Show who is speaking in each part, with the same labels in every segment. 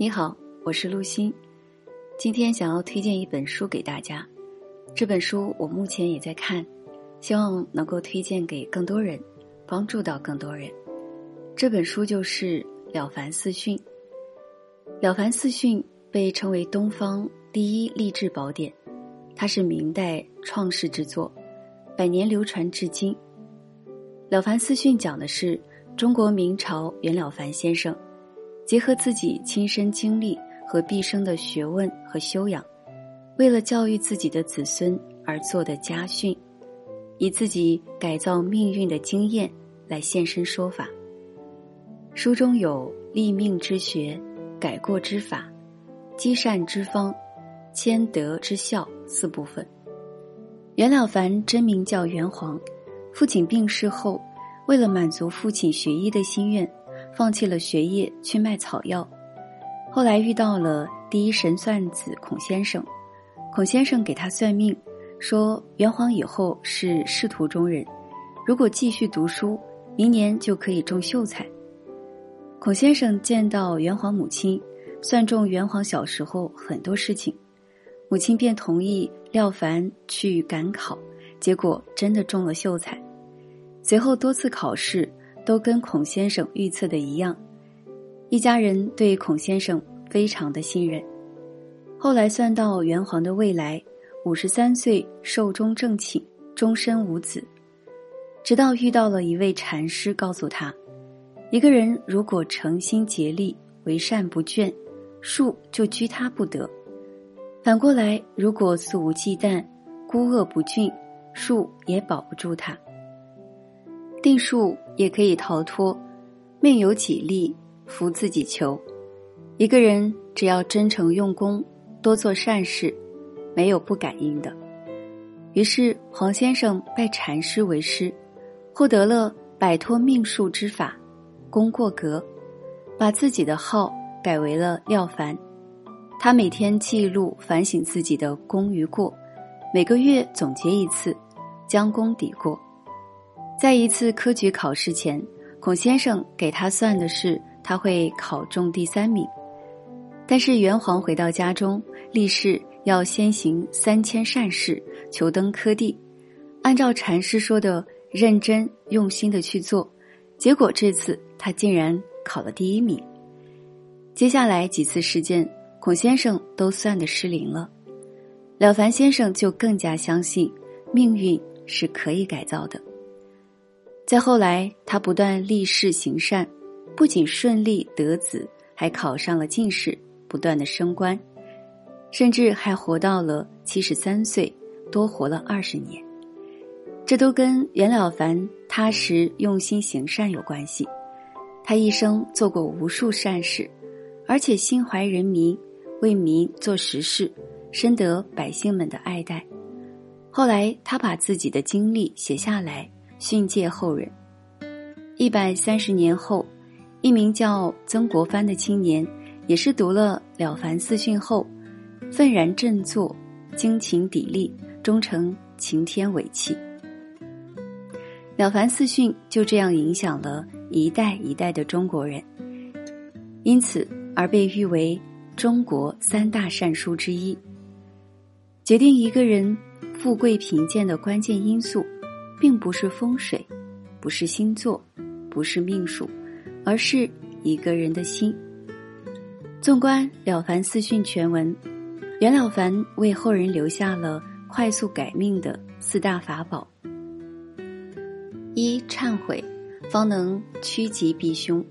Speaker 1: 你好，我是陆欣，今天想要推荐一本书给大家。这本书我目前也在看，希望能够推荐给更多人，帮助到更多人。这本书就是《了凡四训》。《了凡四训》被称为东方第一励志宝典，它是明代创世之作，百年流传至今。《了凡四训》讲的是中国明朝袁了凡先生。结合自己亲身经历和毕生的学问和修养，为了教育自己的子孙而做的家训，以自己改造命运的经验来现身说法。书中有立命之学、改过之法、积善之方、谦德之孝四部分。袁了凡真名叫袁黄，父亲病逝后，为了满足父亲学医的心愿。放弃了学业去卖草药，后来遇到了第一神算子孔先生。孔先生给他算命，说元皇以后是仕途中人，如果继续读书，明年就可以中秀才。孔先生见到元皇母亲，算中元皇小时候很多事情，母亲便同意廖凡去赶考，结果真的中了秀才。随后多次考试。都跟孔先生预测的一样，一家人对孔先生非常的信任。后来算到元皇的未来，五十三岁寿终正寝，终身无子。直到遇到了一位禅师，告诉他，一个人如果诚心竭力为善不倦，树就居他不得；反过来，如果肆无忌惮、孤恶不峻，树也保不住他。定数也可以逃脱，命由己立，福自己求。一个人只要真诚用功，多做善事，没有不感应的。于是黄先生拜禅师为师，获得了摆脱命数之法，功过格，把自己的号改为了廖凡。他每天记录反省自己的功与过，每个月总结一次，将功抵过。在一次科举考试前，孔先生给他算的是他会考中第三名，但是元皇回到家中立誓要先行三千善事，求登科第，按照禅师说的认真用心的去做，结果这次他竟然考了第一名。接下来几次事件，孔先生都算的失灵了，了凡先生就更加相信命运是可以改造的。再后来，他不断立誓行善，不仅顺利得子，还考上了进士，不断的升官，甚至还活到了七十三岁，多活了二十年。这都跟袁了凡踏实用心行善有关系。他一生做过无数善事，而且心怀人民，为民做实事，深得百姓们的爱戴。后来，他把自己的经历写下来。训诫后人。一百三十年后，一名叫曾国藩的青年，也是读了《了凡四训》后，愤然振作，精勤砥砺，终成擎天伟器。《了凡四训》就这样影响了一代一代的中国人，因此而被誉为中国三大善书之一。决定一个人富贵贫贱的关键因素。并不是风水，不是星座，不是命数，而是一个人的心。纵观《了凡四训》全文，袁了凡为后人留下了快速改命的四大法宝：一、忏悔，方能趋吉避凶。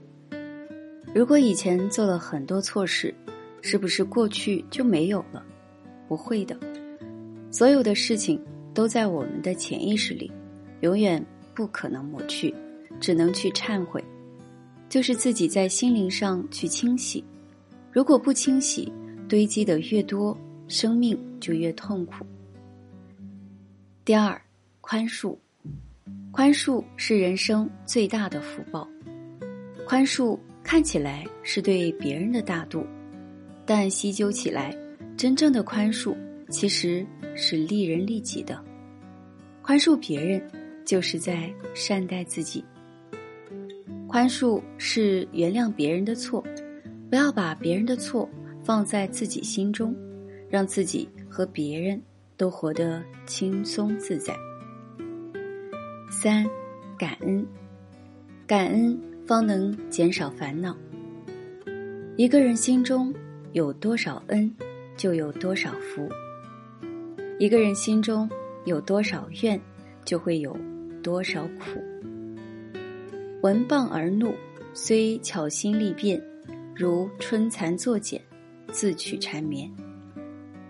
Speaker 1: 如果以前做了很多错事，是不是过去就没有了？不会的，所有的事情都在我们的潜意识里。永远不可能抹去，只能去忏悔，就是自己在心灵上去清洗。如果不清洗，堆积的越多，生命就越痛苦。第二，宽恕，宽恕是人生最大的福报。宽恕看起来是对别人的大度，但细究起来，真正的宽恕其实是利人利己的。宽恕别人。就是在善待自己。宽恕是原谅别人的错，不要把别人的错放在自己心中，让自己和别人都活得轻松自在。三，感恩，感恩方能减少烦恼。一个人心中有多少恩，就有多少福；一个人心中有多少怨，就会有多少苦。闻谤而怒，虽巧心力辩，如春蚕作茧，自取缠绵。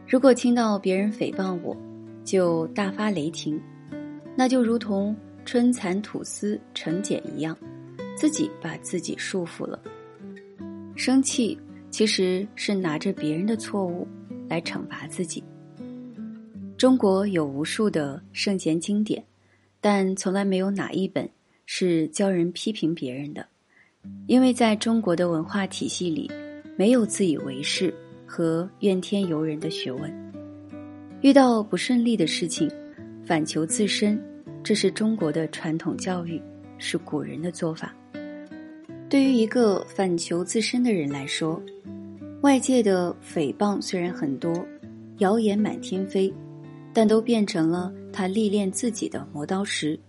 Speaker 1: 如果听到别人诽谤我，就大发雷霆，那就如同春蚕吐丝成茧一样，自己把自己束缚了。生气其实是拿着别人的错误来惩罚自己。中国有无数的圣贤经典，但从来没有哪一本。是教人批评别人的，因为在中国的文化体系里，没有自以为是和怨天尤人的学问。遇到不顺利的事情，反求自身，这是中国的传统教育，是古人的做法。对于一个反求自身的人来说，外界的诽谤虽然很多，谣言满天飞，但都变成了他历练自己的磨刀石。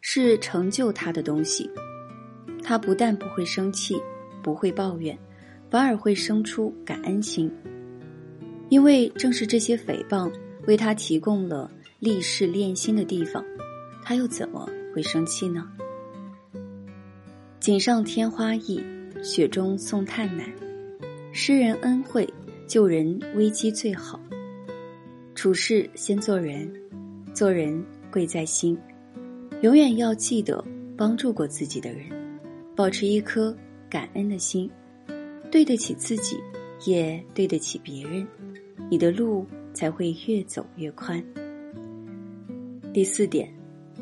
Speaker 1: 是成就他的东西，他不但不会生气，不会抱怨，反而会生出感恩心。因为正是这些诽谤为他提供了立誓练心的地方，他又怎么会生气呢？锦上添花易，雪中送炭难。施人恩惠，救人危机最好。处事先做人，做人贵在心。永远要记得帮助过自己的人，保持一颗感恩的心，对得起自己，也对得起别人，你的路才会越走越宽。第四点，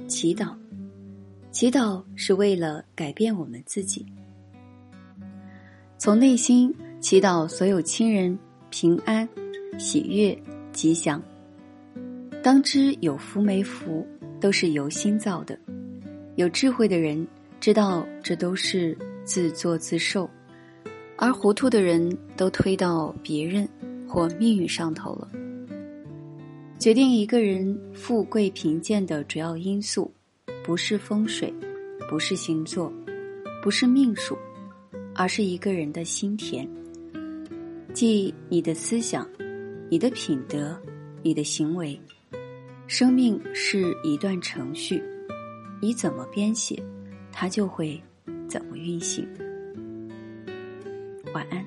Speaker 1: 祈祷，祈祷是为了改变我们自己，从内心祈祷所有亲人平安、喜悦、吉祥。当知有福没福。都是由心造的，有智慧的人知道这都是自作自受，而糊涂的人都推到别人或命运上头了。决定一个人富贵贫贱的主要因素，不是风水，不是星座，不是命数，而是一个人的心田，即你的思想、你的品德、你的行为。生命是一段程序，你怎么编写，它就会怎么运行。晚安。